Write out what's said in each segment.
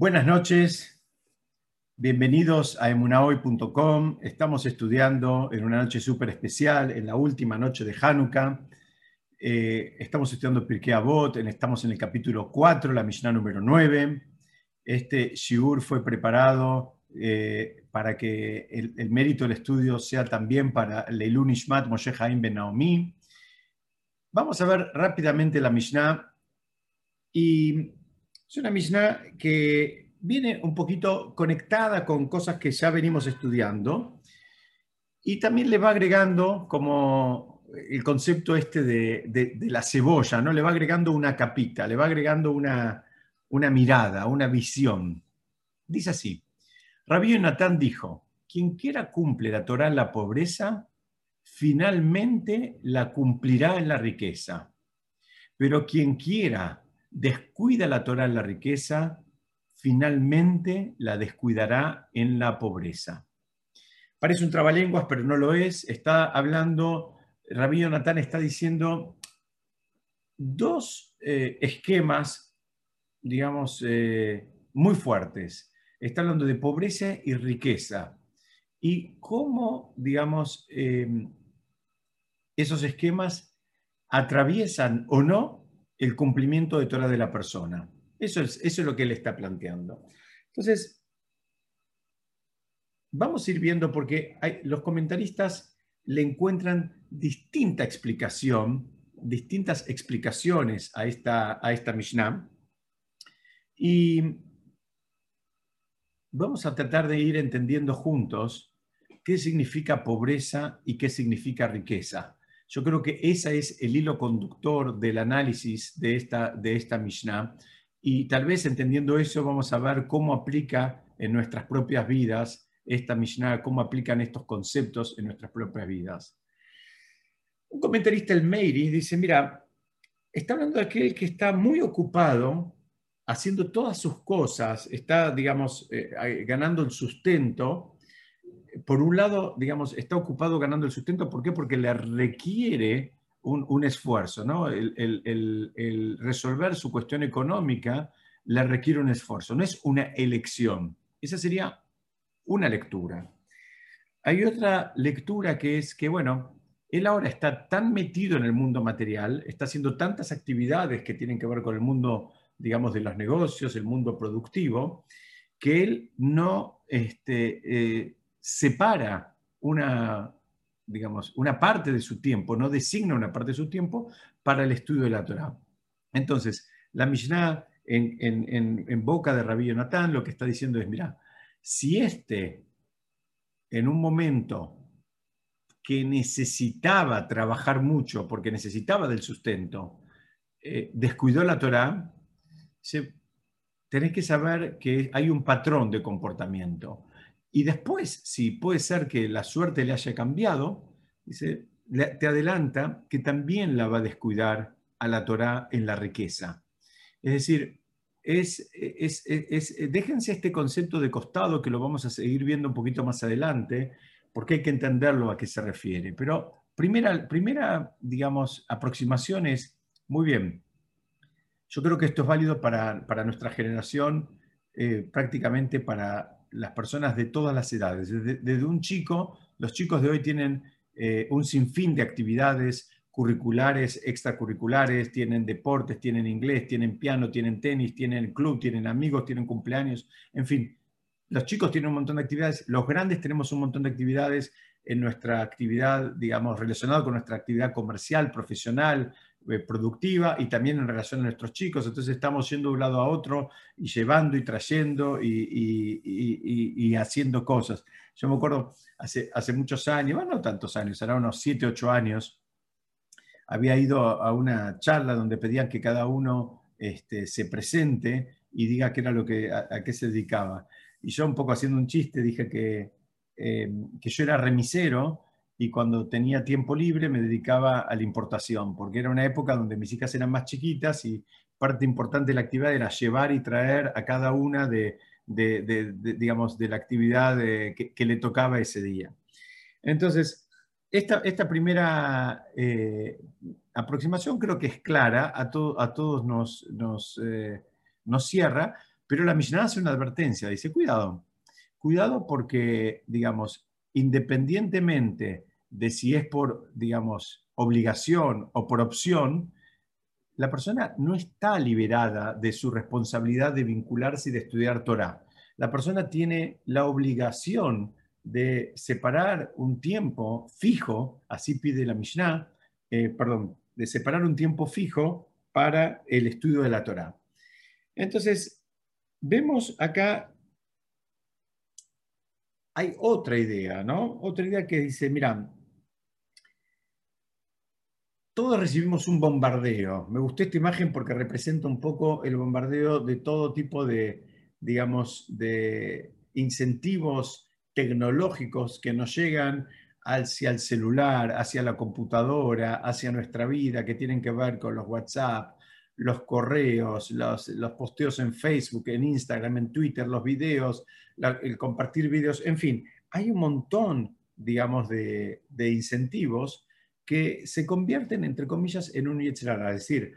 Buenas noches, bienvenidos a emunahoy.com. Estamos estudiando en una noche súper especial, en la última noche de Hanukkah. Eh, estamos estudiando Pirkei Avot, estamos en el capítulo 4, la Mishnah número 9. Este shiur fue preparado eh, para que el, mérito del estudio sea también para Leilun Ishmat Moshe Haim Ben Naomi. Vamos a ver rápidamente la Mishnah y es una Mishnah que viene un poquito conectada con cosas que ya venimos estudiando y también le va agregando como el concepto este de, la cebolla, ¿no? Le va agregando una capita, le va agregando una, una mirada, una visión. Dice así, Rabí Natán dijo, quien quiera cumple la Torah en la pobreza, finalmente la cumplirá en la riqueza. Pero quien quiera descuida la Torah en la riqueza, finalmente la descuidará en la pobreza. Parece un trabalenguas, pero no lo es. Está hablando, Rabí Natán está diciendo dos eh, esquemas, digamos, eh, muy fuertes. Está hablando de pobreza y riqueza. Y cómo, digamos, eh, esos esquemas atraviesan o no el cumplimiento de Torah de la persona. Eso es, eso es lo que él está planteando. Entonces, vamos a ir viendo porque los comentaristas le encuentran distinta explicación, distintas explicaciones a esta, a esta Mishnah. Y vamos a tratar de ir entendiendo juntos qué significa pobreza y qué significa riqueza. Yo creo que ese es el hilo conductor del análisis de esta, de esta Mishnah. Y tal vez entendiendo eso vamos a ver cómo aplica en nuestras propias vidas esta Mishnah, cómo aplican estos conceptos en nuestras propias vidas. Un comentarista, el Meiri, dice, mira, está hablando de aquel que está muy ocupado haciendo todas sus cosas, está, digamos, eh, ganando el sustento por un lado, digamos, está ocupado ganando el sustento. ¿Por qué? Porque le requiere un, esfuerzo, ¿no? El, resolver su cuestión económica le requiere un esfuerzo, no es una elección. Esa sería una lectura. Hay otra lectura que es que, bueno, él ahora está tan metido en el mundo material, está haciendo tantas actividades que tienen que ver con el mundo, digamos, de los negocios, el mundo productivo, que él no este, eh, separa una, digamos, una parte de su tiempo, no designa una parte de su tiempo para el estudio de la Torah. Entonces, la Mishnah en, boca de Rabí Natán lo que está diciendo es, mira, si este en un momento que necesitaba trabajar mucho porque necesitaba del sustento, eh, descuidó la Torah, tenés que saber que hay un patrón de comportamiento. Y después, si puede ser que la suerte le haya cambiado, dice, te adelanta que también la va a descuidar a la Torá en la riqueza. Es decir, es, déjense este concepto de costado que lo vamos a seguir viendo un poquito más adelante, porque hay que entenderlo a qué se refiere. Pero primera, primera digamos, aproximación es, muy bien, yo creo que esto es válido para, nuestra generación, eh, prácticamente para las personas de todas las edades. Desde, un chico, los chicos de hoy tienen eh, un sinfín de actividades curriculares, extracurriculares, tienen deportes, tienen inglés, tienen piano, tienen tenis, tienen club, tienen amigos, tienen cumpleaños, en fin, los chicos tienen un montón de actividades, los grandes tenemos un montón de actividades en nuestra actividad, digamos, relacionada con nuestra actividad comercial, profesional, productiva y también en relación a nuestros chicos. Entonces estamos yendo de un lado a otro y llevando y trayendo y, haciendo cosas. Yo me acuerdo hace, hace muchos años, bueno, no tantos años, eran unos 7, 8 años, había ido a una charla donde pedían que cada uno este, se presente y diga qué era lo que, a, qué se dedicaba. Y yo un poco haciendo un chiste dije que, eh, que yo era remisero y cuando tenía tiempo libre me dedicaba a la importación, porque era una época donde mis hijas eran más chiquitas y parte importante de la actividad era llevar y traer a cada una de, digamos, de la actividad que, le tocaba ese día. Entonces, esta, esta primera eh, aproximación creo que es clara, a, a todos nos, nos, eh, nos cierra, Pero la Mishnah hace una advertencia, dice, cuidado, cuidado porque, digamos, independientemente de si es por, digamos, obligación o por opción, la persona no está liberada de su responsabilidad de vincularse y de estudiar Torah. La persona tiene la obligación de separar un tiempo fijo, así pide la Mishnah, eh, perdón, de separar un tiempo fijo para el estudio de la Torah. Entonces, vemos acá, hay otra idea, ¿no? Otra idea que dice, mira, todos recibimos un bombardeo. Me gustó esta imagen porque representa un poco el bombardeo de todo tipo de, digamos, de incentivos tecnológicos que nos llegan hacia el celular, hacia la computadora, hacia nuestra vida, que tienen que ver con los WhatsApp, los correos, los, posteos en Facebook, en Instagram, en Twitter, los videos, el compartir videos, en fin, hay un montón, digamos, de, incentivos que se convierten, entre comillas, en un yetzirah. Es decir,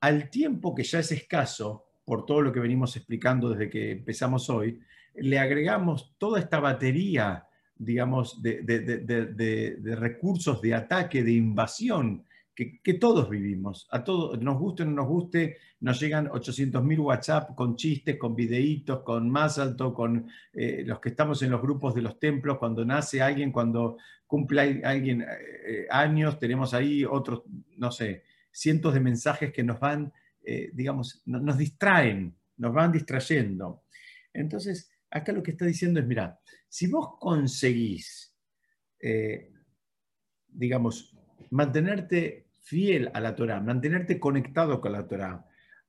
al tiempo que ya es escaso, por todo lo que venimos explicando desde que empezamos hoy, le agregamos toda esta batería, digamos, de, recursos de ataque, de invasión, que, todos vivimos. A todos, nos guste o no nos guste, nos llegan 800.000 WhatsApp con chistes, con videitos, con más alto, con eh, los que estamos en los grupos de los templos, cuando nace alguien, cuando cumple alguien eh, años, tenemos ahí otros, no sé, cientos de mensajes que nos van, eh, digamos, nos distraen, nos van distrayendo. Entonces, acá lo que está diciendo es, mira, si vos conseguís, digamos, mantenerte fiel a la Torah, mantenerte conectado con la Torah,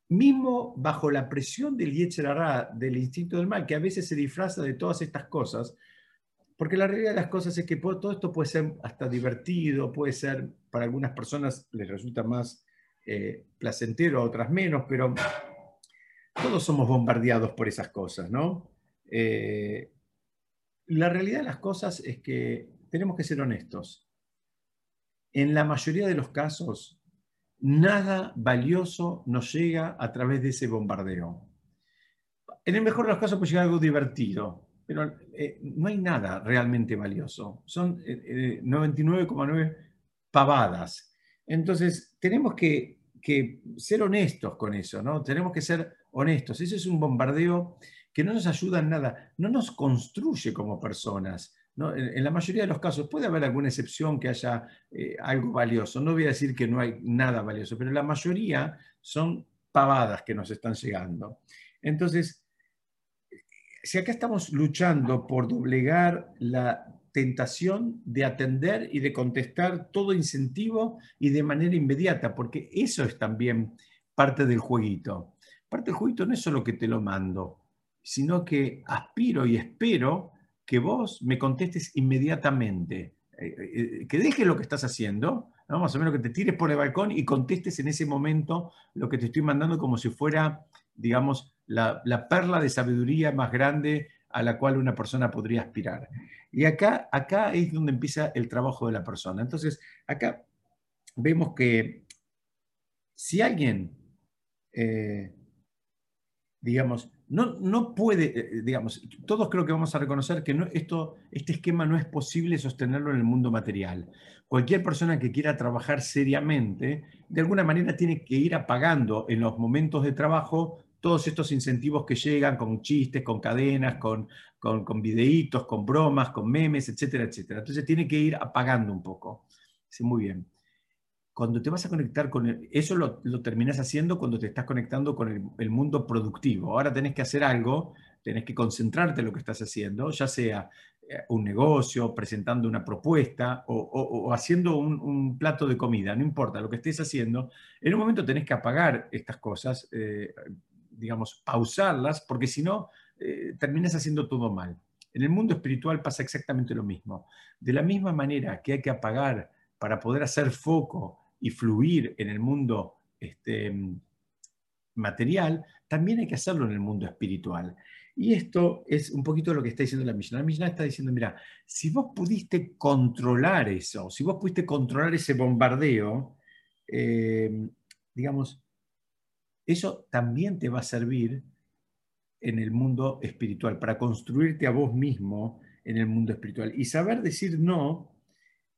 mismo bajo la presión del Yetzer del instinto del mal, que a veces se disfraza de todas estas cosas, porque la realidad de las cosas es que todo esto puede ser hasta divertido, puede ser, para algunas personas les resulta más eh, placentero, a otras menos, pero todos somos bombardeados por esas cosas, ¿no? Eh, la realidad de las cosas es que tenemos que ser honestos. En la mayoría de los casos, nada valioso nos llega a través de ese bombardeo. En el mejor de los casos puede llegar algo divertido, pero eh, no hay nada realmente valioso. Son 99,9 eh, eh, pavadas. Entonces, tenemos que, ser honestos con eso, ¿no? Tenemos que ser honestos. Ese es un bombardeo que no nos ayuda en nada, no nos construye como personas. En, la mayoría de los casos puede haber alguna excepción que haya algo valioso. No voy a decir que no hay nada valioso, pero la mayoría son pavadas que nos están llegando. Entonces, si acá estamos luchando por doblegar la tentación de atender y de contestar todo incentivo y de manera inmediata, porque eso es también parte del jueguito. Parte del jueguito no es solo que te lo mando, sino que aspiro y espero que vos me contestes inmediatamente, eh, eh, eh, que dejes lo que estás haciendo, más o menos que te tires por el balcón y contestes en ese momento lo que te estoy mandando como si fuera, digamos, la, perla de sabiduría más grande a la cual una persona podría aspirar. Y acá, acá es donde empieza el trabajo de la persona. Entonces, acá vemos que si alguien, digamos, no, no puede, eh, digamos, todos creo que vamos a reconocer que no, esto, este esquema no es posible sostenerlo en el mundo material. Cualquier persona que quiera trabajar seriamente, de alguna manera tiene que ir apagando en los momentos de trabajo todos estos incentivos que llegan con chistes, con cadenas, con, con, videitos, con bromas, con memes, etcétera, etcétera. Entonces tiene que ir apagando un poco. Sí, muy bien. Cuando te vas a conectar con eso lo, lo terminas haciendo cuando te estás conectando con el, mundo productivo. Ahora tenés que hacer algo, tenés que concentrarte en lo que estás haciendo, ya sea eh, un negocio, presentando una propuesta o, haciendo un, plato de comida, no importa lo que estés haciendo, en un momento tenés que apagar estas cosas, eh, digamos, pausarlas, porque si no, eh, terminas haciendo todo mal. En el mundo espiritual pasa exactamente lo mismo. De la misma manera que hay que apagar para poder hacer foco y fluir en el mundo este, material, también hay que hacerlo en el mundo espiritual. Y esto es un poquito lo que está diciendo la Mishnah. La Mishnah está diciendo, mira, si vos pudiste controlar eso, si vos pudiste controlar ese bombardeo, eh, digamos, eso también te va a servir en el mundo espiritual, para construirte a vos mismo en el mundo espiritual. Y saber decir no,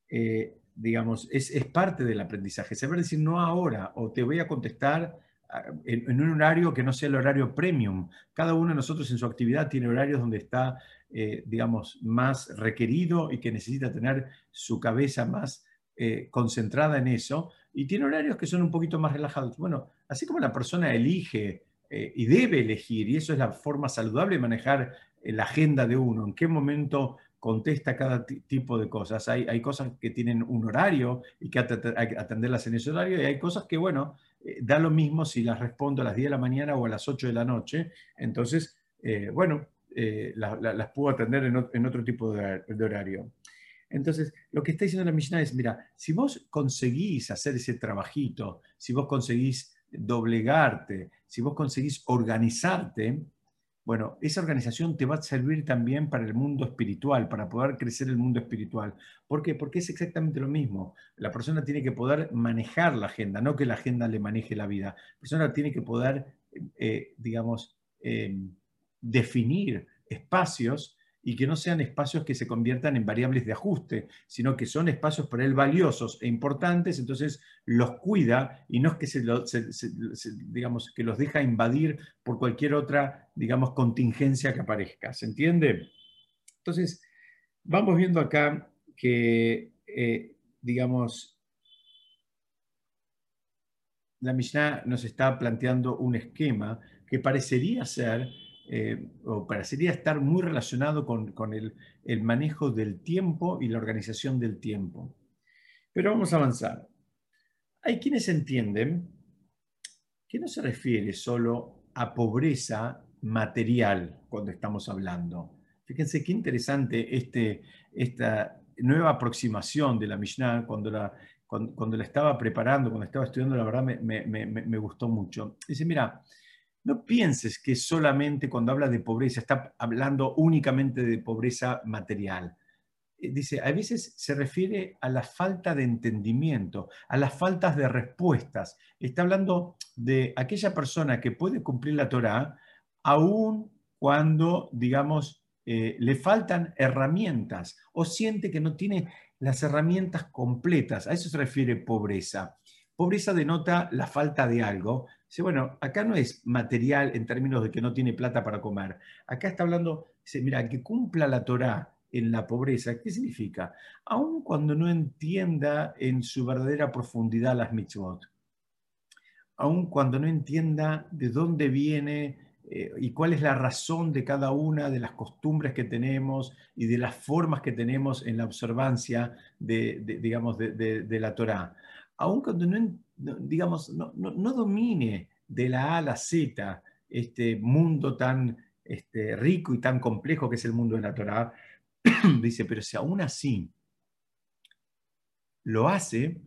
eh, digamos, es, parte del aprendizaje. Saber decir no ahora o te voy a contestar ah, en, un horario que no sea el horario premium. Cada uno de nosotros en su actividad tiene horarios donde está, eh, digamos, más requerido y que necesita tener su cabeza más eh, concentrada en eso. Y tiene horarios que son un poquito más relajados. Bueno, así como la persona elige eh, y debe elegir, y eso es la forma saludable de manejar la agenda de uno, en qué momento contesta cada tipo de cosas. Hay, hay, cosas que tienen un horario y que hay que atenderlas en ese horario, y hay cosas que, bueno, eh, da lo mismo si las respondo a las 10 de la mañana o a las 8 de la noche. Entonces, bueno, las puedo atender en, otro tipo de, horario. Entonces, lo que está diciendo la Mishnah es, mira, si vos conseguís hacer ese trabajito, si vos conseguís doblegarte, si vos conseguís organizarte, bueno, esa organización te va a servir también para el mundo espiritual, para poder crecer el mundo espiritual. ¿Por qué? Porque es exactamente lo mismo. La persona tiene que poder manejar la agenda, no que la agenda le maneje la vida. La persona tiene que poder, eh, digamos, eh, definir espacios y que no sean espacios que se conviertan en variables de ajuste, sino que son espacios para él valiosos e importantes, entonces los cuida y no es que, se, digamos, que los deja invadir por cualquier otra digamos, contingencia que aparezca. ¿Se entiende? Entonces, vamos viendo acá que, eh, digamos, la Mishnah nos está planteando un esquema que parecería ser eh, o parecería estar muy relacionado con, el, manejo del tiempo y la organización del tiempo. Pero vamos a avanzar. Hay quienes entienden que no se refiere solo a pobreza material cuando estamos hablando. Fíjense qué interesante este, esta nueva aproximación de la Mishnah cuando la, cuando, la estaba preparando, cuando estaba estudiando, la verdad me, me gustó mucho. Dice, mira, no pienses que solamente cuando habla de pobreza está hablando únicamente de pobreza material. Eh, dice, a veces se refiere a la falta de entendimiento, a las faltas de respuestas. Está hablando de aquella persona que puede cumplir la Torah aun cuando, digamos, eh, le faltan herramientas o siente que no tiene las herramientas completas. A eso se refiere pobreza. Pobreza denota la falta de algo, Bueno, acá no es material en términos de que no tiene plata para comer. Acá está hablando, dice, mira, que cumpla la Torá en la pobreza. ¿Qué significa? Aun cuando no entienda en su verdadera profundidad las mitzvot, aun cuando no entienda de dónde viene eh, y cuál es la razón de cada una de las costumbres que tenemos y de las formas que tenemos en la observancia de, digamos, de, la Torá. Aun cuando no, digamos, no, domine de la A a la Z este mundo tan este, rico y tan complejo que es el mundo de la Torah, dice, pero si aún así lo hace,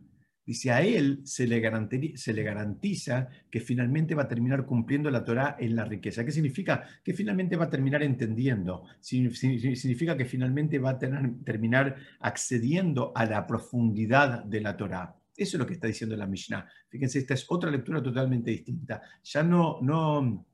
dice, a él se le, se le garantiza que finalmente va a terminar cumpliendo la Torah en la riqueza. ¿Qué significa? Que finalmente va a terminar entendiendo, significa que finalmente va a terminar accediendo a la profundidad de la Torah. Eso es lo que está diciendo la Mishnah. Fíjense, esta es otra lectura totalmente distinta. Ya no, no,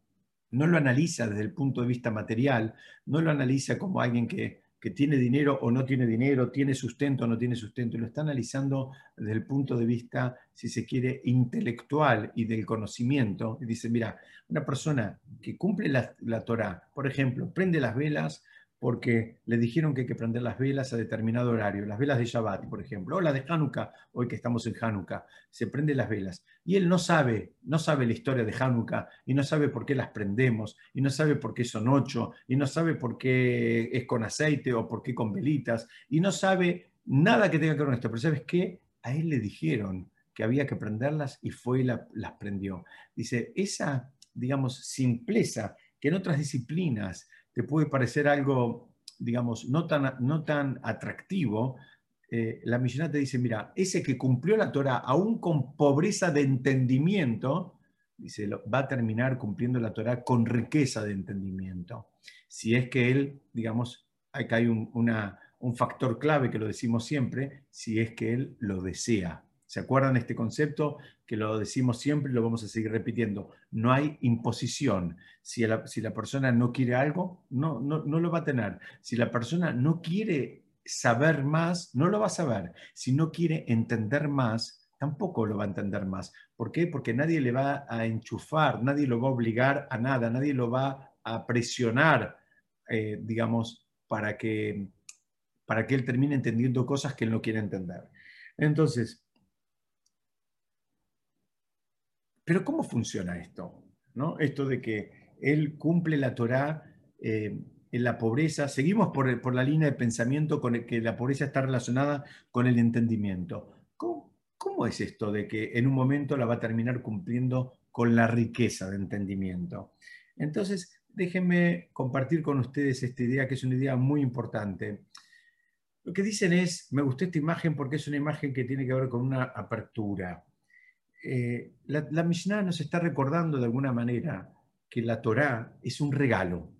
no lo analiza desde el punto de vista material, no lo analiza como alguien que, que tiene dinero o no tiene dinero, tiene sustento o no tiene sustento, lo está analizando desde el punto de vista, si se quiere, intelectual y del conocimiento. Y dice, mira, una persona que cumple la, la Torah, por ejemplo, prende las velas porque le dijeron que hay que prender las velas a determinado horario, las velas de Shabbat, por ejemplo, o la de Hanukkah, hoy que estamos en Hanukkah, se prenden las velas. Y él no sabe, no sabe la historia de Hanukkah, y no sabe por qué las prendemos, y no sabe por qué son ocho, y no sabe por qué es con aceite o por qué con velitas, y no sabe nada que tenga que ver con esto. Pero ¿sabes qué? A él le dijeron que había que prenderlas y fue y las prendió. Dice, esa, digamos, simpleza que en otras disciplinas te puede parecer algo, digamos, no tan, no tan atractivo, eh, la Mishnah te dice, mira, ese que cumplió la Torah aún con pobreza de entendimiento, dice, va a terminar cumpliendo la Torah con riqueza de entendimiento. Si es que él, digamos, hay un, un factor clave que lo decimos siempre, si es que él lo desea. ¿Se acuerdan este concepto que lo decimos siempre y lo vamos a seguir repitiendo? No hay imposición. Si la, persona no quiere algo, no, no, no lo va a tener. Si la persona no quiere saber más, no lo va a saber. Si no quiere entender más, tampoco lo va a entender más. ¿Por qué? Porque nadie le va a enchufar, nadie lo va a obligar a nada, nadie lo va a presionar, eh, digamos, para que, para que él termine entendiendo cosas que él no quiere entender. Entonces, pero ¿cómo funciona esto? ¿No? Esto de que él cumple la Torah eh, en la pobreza. Seguimos por, la línea de pensamiento con que la pobreza está relacionada con el entendimiento. ¿Cómo, es esto de que en un momento la va a terminar cumpliendo con la riqueza de entendimiento? Entonces, déjenme compartir con ustedes esta idea, que es una idea muy importante. Lo que dicen es, me gustó esta imagen porque es una imagen que tiene que ver con una apertura. Eh, la, la Mishnah nos está recordando de alguna manera que la Torá es un regalo.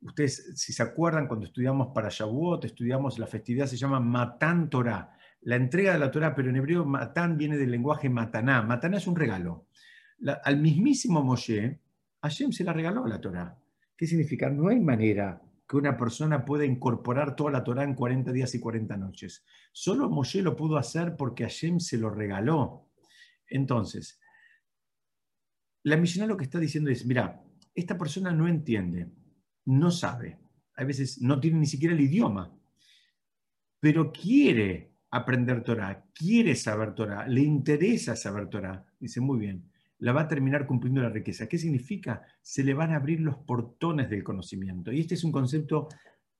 Ustedes, si se acuerdan, cuando estudiamos para Shavuot, estudiamos la festividad, se llama Matán Torá. La entrega de la Torá, pero en hebreo Matán viene del lenguaje Mataná. Mataná es un regalo. al mismísimo Moshe, Hashem se la regaló la Torá. ¿Qué significa? No hay manera que una persona pueda incorporar toda la Torá en 40 días y 40 noches. Solo Moshe lo pudo hacer porque Hashem se lo regaló. Entonces, la Mishnah lo que está diciendo es, mira, esta persona no entiende, no sabe, a veces no tiene ni siquiera el idioma, pero quiere aprender Torah, quiere saber Torah, le interesa saber Torah. Dice, muy bien, la va a terminar cumpliendo la riqueza. ¿Qué significa? Se le van a abrir los portones del conocimiento. Y este es un concepto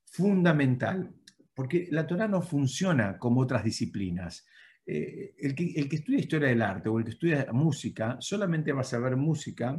fundamental, porque la Torah no funciona como otras disciplinas. Eh, el, que, el, que, estudia historia del arte o el que estudia música solamente va a saber música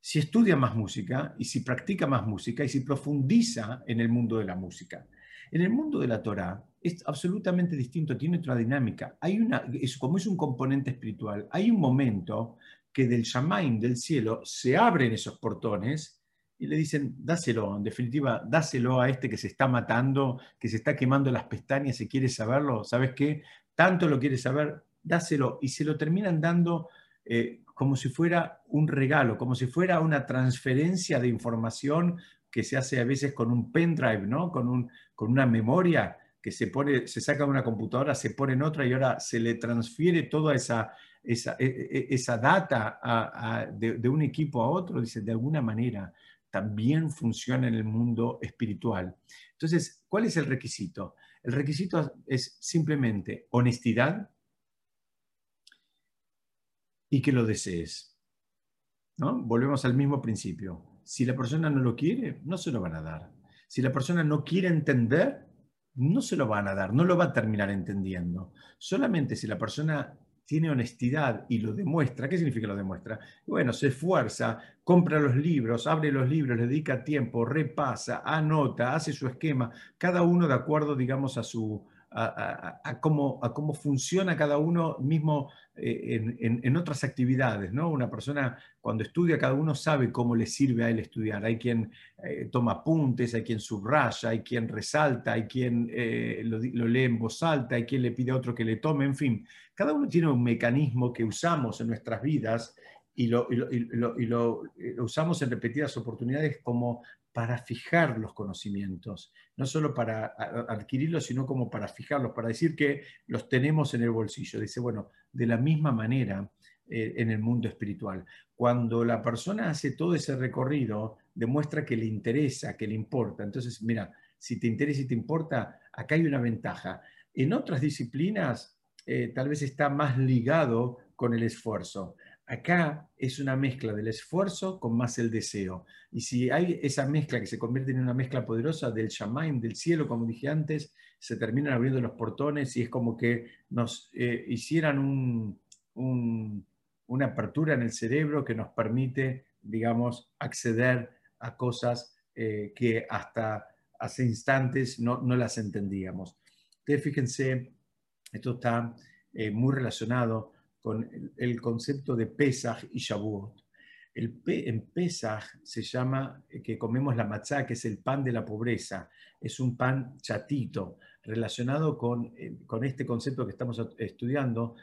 si estudia más música y si practica más música y si profundiza en el mundo de la música. En el mundo de la Torah es absolutamente distinto, tiene otra dinámica. Hay una, es, como es un componente espiritual, hay un momento que del Shamaim, del cielo, se abren esos portones y le dicen, dáselo, en definitiva, dáselo a este que se está matando, que se está quemando las pestañas y quiere saberlo, ¿sabes qué? Tanto lo quiere saber, dáselo. Y se lo terminan dando eh, como si fuera un regalo, como si fuera una transferencia de información que se hace a veces con un pendrive, ¿no? con, un, con una memoria que se, pone, se saca de una computadora, se pone en otra y ahora se le transfiere toda esa, esa, e, e, esa data de, de, un equipo a otro, dice, de alguna manera también funciona en el mundo espiritual. Entonces, ¿cuál es el requisito? El requisito es simplemente honestidad y que lo desees. ¿no? Volvemos al mismo principio. Si la persona no lo quiere, no se lo van a dar. Si la persona no quiere entender, no se lo van a dar, no lo va a terminar entendiendo. Solamente si la persona tiene honestidad y lo demuestra, ¿qué significa lo demuestra? Bueno, se esfuerza, compra los libros, abre los libros, le dedica tiempo, repasa, anota, hace su esquema, cada uno de acuerdo, digamos, a su, a, cómo, a cómo funciona cada uno mismo eh, en, otras actividades. ¿no? Una persona cuando estudia, cada uno sabe cómo le sirve a él estudiar. Hay quien eh, toma apuntes, hay quien subraya, hay quien resalta, hay quien eh, lo, lee en voz alta, hay quien le pide a otro que le tome, en fin. Cada uno tiene un mecanismo que usamos en nuestras vidas y lo, y lo, usamos en repetidas oportunidades como para fijar los conocimientos, no solo para adquirirlos, sino como para fijarlos, para decir que los tenemos en el bolsillo. Dice, bueno, de la misma manera eh, en el mundo espiritual. Cuando la persona hace todo ese recorrido, demuestra que le interesa, que le importa. Entonces, mira, si te interesa y te importa, acá hay una ventaja. En otras disciplinas, eh, tal vez está más ligado con el esfuerzo. Acá es una mezcla del esfuerzo con más el deseo. Y si hay esa mezcla que se convierte en una mezcla poderosa del Shamaim, del cielo, como dije antes, se terminan abriendo los portones y es como que nos eh, hicieran una apertura en el cerebro que nos permite, digamos, acceder a cosas eh, que hasta hace instantes no, las entendíamos. Ustedes fíjense, esto está eh, muy relacionado con el concepto de Pesach y Shavuot. El en Pesach se llama eh, que comemos la matzá, que es el pan de la pobreza. Es un pan chatito. relacionado con, eh, con este concepto que estamos estudiando,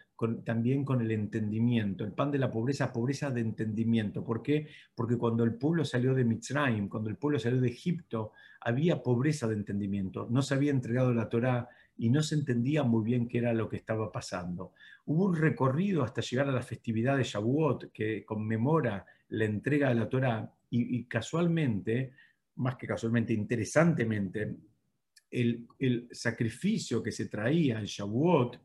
también con el entendimiento. El pan de la pobreza, pobreza de entendimiento. ¿Por qué? Porque cuando el pueblo salió de Mitzrayim, cuando el pueblo salió de Egipto, había pobreza de entendimiento. No se había entregado la Torá y no se entendía muy bien qué era lo que estaba pasando. Hubo un recorrido hasta llegar a la festividad de Shavuot que conmemora la entrega de la Torá y, casualmente, más que casualmente, interesantemente, el, el, sacrificio que se traía en Shavuot,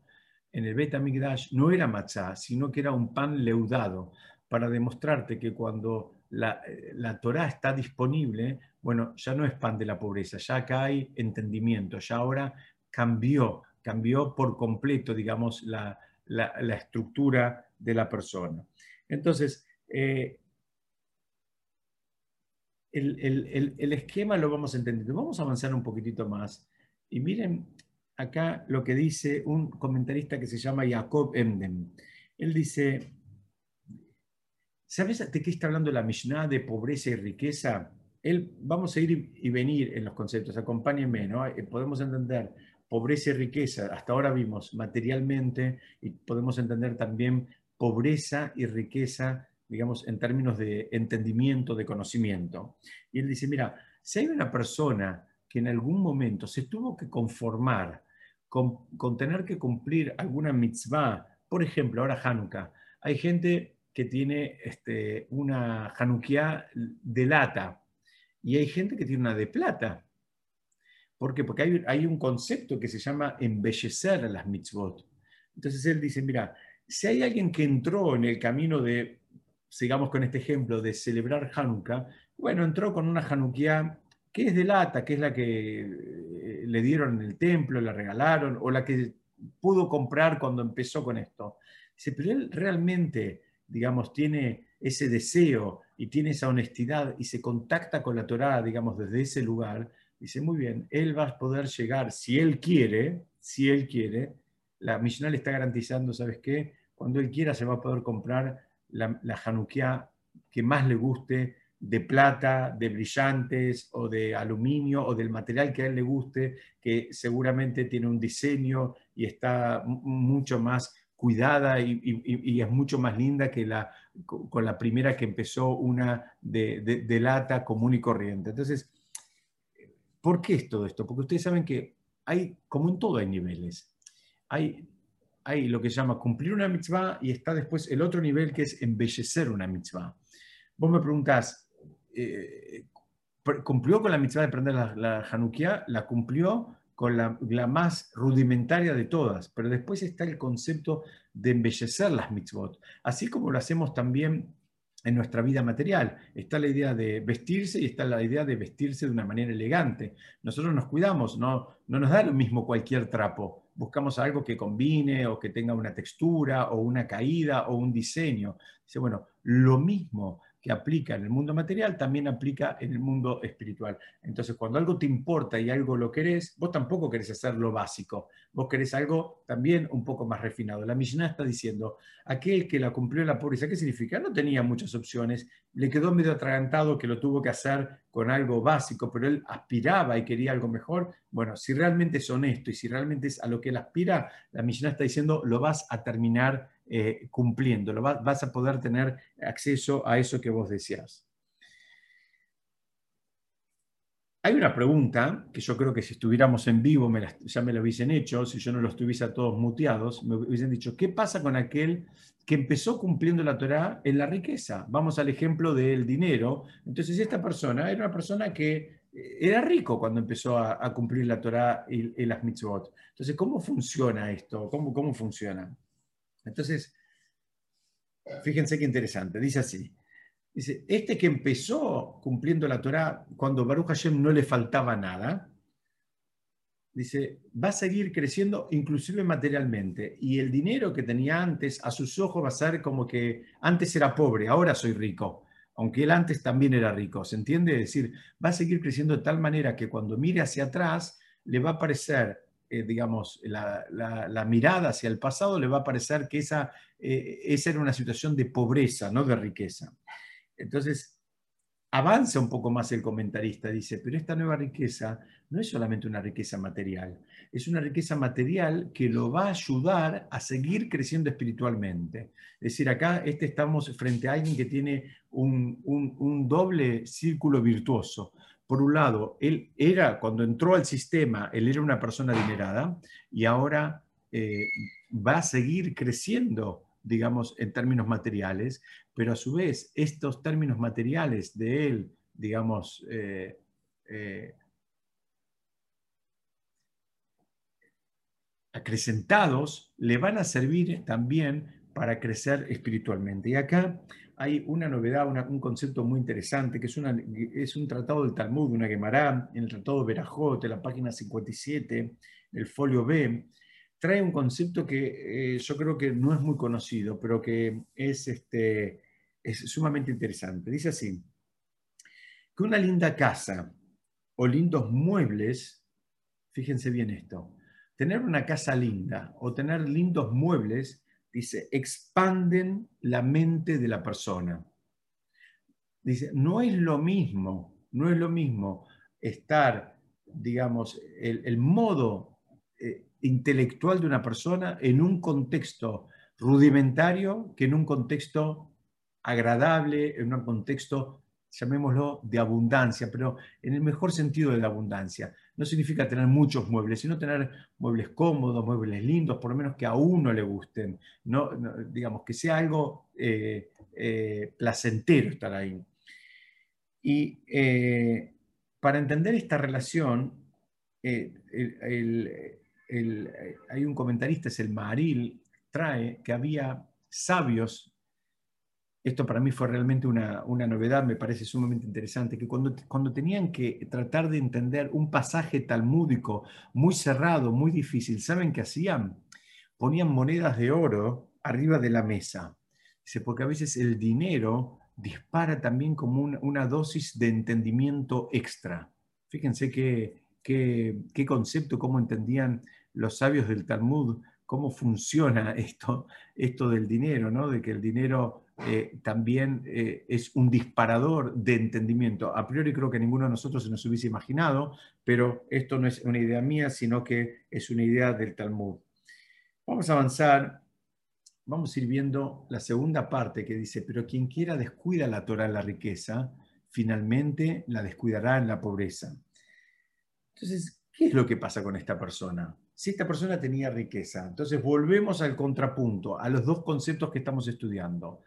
en el Bet HaMikdash, no era matzah, sino que era un pan leudado, para demostrarte que cuando la, la Torah está disponible, bueno, ya no es pan de la pobreza, ya acá hay entendimiento, ya ahora cambió, cambió por completo, digamos, la, estructura de la persona. Entonces, eh, el, esquema lo vamos entendiendo. Vamos a avanzar un poquitito más. Y miren acá lo que dice un comentarista que se llama Jacob Emden. Él dice, ¿sabes de qué está hablando la Mishnah de pobreza y riqueza? Él, vamos a ir y venir en los conceptos, acompáñenme, ¿no? Eh, podemos entender pobreza y riqueza, hasta ahora vimos materialmente y podemos entender también pobreza y riqueza, digamos, en términos de entendimiento, de conocimiento. Y él dice, mira, si hay una persona que en algún momento se tuvo que conformar con, tener que cumplir alguna mitzvah, por ejemplo, ahora Hanukkah, hay gente que tiene este, una Hanukkah de lata y hay gente que tiene una de plata. ¿Por qué? Porque hay, un concepto que se llama embellecer a las mitzvot. Entonces él dice, mira, si hay alguien que entró en el camino de, sigamos con este ejemplo, de celebrar Hanukkah, bueno, entró con una Hanukkah que es de lata, que es la que eh, le dieron en el templo, la regalaron, o la que pudo comprar cuando empezó con esto. Dice, pero él realmente, digamos, tiene ese deseo y tiene esa honestidad y se contacta con la Torá, digamos, desde ese lugar, Dice, muy bien, él va a poder llegar, si él quiere, si él quiere, la Mishnah le está garantizando, ¿sabes qué? Cuando él quiera se va a poder comprar la, la que más le guste, de plata, de brillantes o de aluminio o del material que a él le guste, que seguramente tiene un diseño y está mucho más cuidada y, es mucho más linda que la, con la primera que empezó una de, de lata común y corriente. Entonces, ¿Por qué es todo esto? Porque ustedes saben que hay, como en todo hay niveles. Hay, hay lo que se llama cumplir una mitzvah y está después el otro nivel que es embellecer una mitzvah. Vos me preguntás, eh, ¿cumplió con la mitzvah de prender la, la La cumplió con la, la, más rudimentaria de todas, pero después está el concepto de embellecer las mitzvot, así como lo hacemos también en nuestra vida material. Está la idea de vestirse y está la idea de vestirse de una manera elegante. Nosotros nos cuidamos, no, no nos da lo mismo cualquier trapo. Buscamos algo que combine o que tenga una textura o una caída o un diseño. Dice, bueno, lo mismo que aplica en el mundo material también aplica en el mundo espiritual. Entonces, cuando algo te importa y algo lo querés, vos tampoco querés hacer lo básico, vos querés algo también un poco más refinado. La Mishnah está diciendo, aquel que la cumplió en la pobreza, ¿qué significa? No tenía muchas opciones, le quedó medio atragantado que lo tuvo que hacer con algo básico, pero él aspiraba y quería algo mejor. Bueno, si realmente es honesto y si realmente es a lo que él aspira, la Mishnah está diciendo, lo vas a terminar eh, cumpliéndolo, vas a poder tener acceso a eso que vos deseas. Hay una pregunta que yo creo que si estuviéramos en vivo ya me lo hubiesen hecho, si yo no los tuviese a todos muteados, me hubiesen dicho, ¿qué pasa con aquel que empezó cumpliendo la Torah en la riqueza? Vamos al ejemplo del dinero. Entonces, esta persona era una persona que eh, era rico cuando empezó a, cumplir la Torah y, las mitzvot. Entonces, ¿cómo funciona esto? ¿Cómo, cómo funciona? Entonces, fíjense qué interesante, dice así. Dice, este que empezó cumpliendo la Torah cuando Baruch Hashem no le faltaba nada, dice, va a seguir creciendo inclusive materialmente. Y el dinero que tenía antes a sus ojos va a ser como que antes era pobre, ahora soy rico. Aunque él antes también era rico, ¿se entiende? Es decir, va a seguir creciendo de tal manera que cuando mire hacia atrás le va a parecer eh, digamos, la, mirada hacia el pasado, le va a parecer que esa, eh, esa era una situación de pobreza, no de riqueza. Entonces, avanza un poco más el comentarista, dice, pero esta nueva riqueza no es solamente una riqueza material, es una riqueza material que lo va a ayudar a seguir creciendo espiritualmente. Es decir, acá este estamos frente a alguien que tiene un, doble círculo virtuoso. Por un lado, él era, cuando entró al sistema, él era una persona adinerada y ahora eh, va a seguir creciendo digamos, en términos materiales, pero a su vez estos términos materiales de él, digamos, eh, eh, acrecentados, le van a servir también para crecer espiritualmente. Y acá hay una novedad, un concepto muy interesante, que es, un tratado del Talmud, una Gemara, en el tratado de Berajot, en la página 57, el folio B, trae un concepto que eh, yo creo que no es muy conocido, pero que es, este, es sumamente interesante. Dice así, que una linda casa o lindos muebles, fíjense bien esto, tener una casa linda o tener lindos muebles, dice, expanden la mente de la persona. Dice, no es lo mismo, no es lo mismo estar, digamos, el, modo eh, intelectual de una persona en un contexto rudimentario que en un contexto agradable, en un contexto, llamémoslo, de abundancia, pero en el mejor sentido de la abundancia. No significa tener muchos muebles, sino tener muebles cómodos, muebles lindos, por lo menos que a uno le gusten, no, digamos, que sea algo eh, eh, placentero estar ahí. Y eh, para entender esta relación, el, hay un comentarista, es el Maril, trae que había sabios, esto para mí fue realmente una, novedad, me parece sumamente interesante, que cuando, cuando tenían que tratar de entender un pasaje talmúdico muy cerrado, muy difícil, ¿saben qué hacían? Ponían monedas de oro arriba de la mesa. Dice, porque a veces el dinero dispara también como una, dosis de entendimiento extra. Fíjense qué, qué, qué concepto, cómo entendían los sabios del Talmud cómo funciona esto, esto del dinero, ¿no? de que el dinero eh, también eh, es un disparador de entendimiento. A priori creo que ninguno de nosotros se nos hubiese imaginado, pero esto no es una idea mía, sino que es una idea del Talmud. Vamos a avanzar, vamos a ir viendo la segunda parte que dice, pero quien quiera descuida la Torah en la riqueza, finalmente la descuidará en la pobreza. Entonces, ¿qué es lo que pasa con esta persona? si esta persona tenía riqueza. Entonces volvemos al contrapunto, a los dos conceptos que estamos estudiando.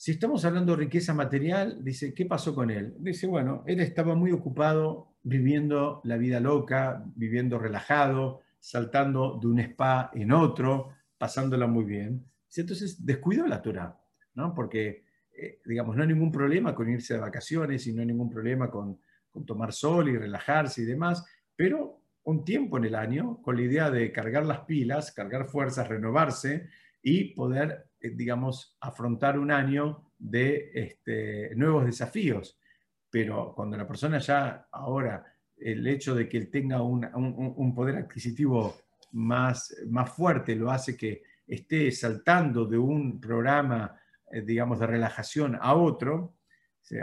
Si estamos hablando de riqueza material, dice, ¿qué pasó con él? Dice, bueno, él estaba muy ocupado viviendo la vida loca, viviendo relajado, saltando de un spa en otro, pasándola muy bien. Entonces descuidó la Torah, ¿no? Porque, eh, digamos, no hay ningún problema con irse de vacaciones y no hay ningún problema con, tomar sol y relajarse y demás, pero un tiempo en el año con la idea de cargar las pilas, cargar fuerzas, renovarse y poder, digamos, afrontar un año de este, nuevos desafíos. Pero cuando la persona ya ahora, el hecho de que él tenga un, poder adquisitivo más, más fuerte lo hace que esté saltando de un programa, eh, digamos, de relajación a otro,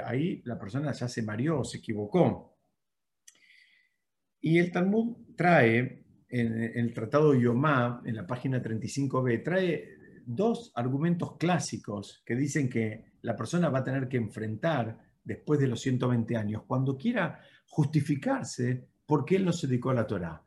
ahí la persona ya se mareó, se equivocó. Y el Talmud trae, en, el Tratado Yomá, en la página 35b, trae dos argumentos clásicos que dicen que la persona va a tener que enfrentar después de los 120 años, cuando quiera justificarse por qué él no se dedicó a la Torá.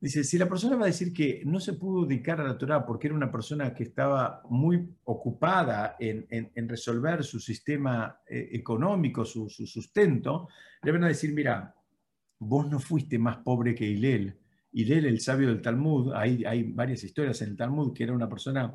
Dice, si la persona va a decir que no se pudo dedicar a la Torá porque era una persona que estaba muy ocupada en, resolver su sistema eh, económico, su, su, sustento, le van a decir, mira, vos no fuiste más pobre que Hilel. Hilel, el sabio del Talmud, hay, hay varias historias en el Talmud, que era una persona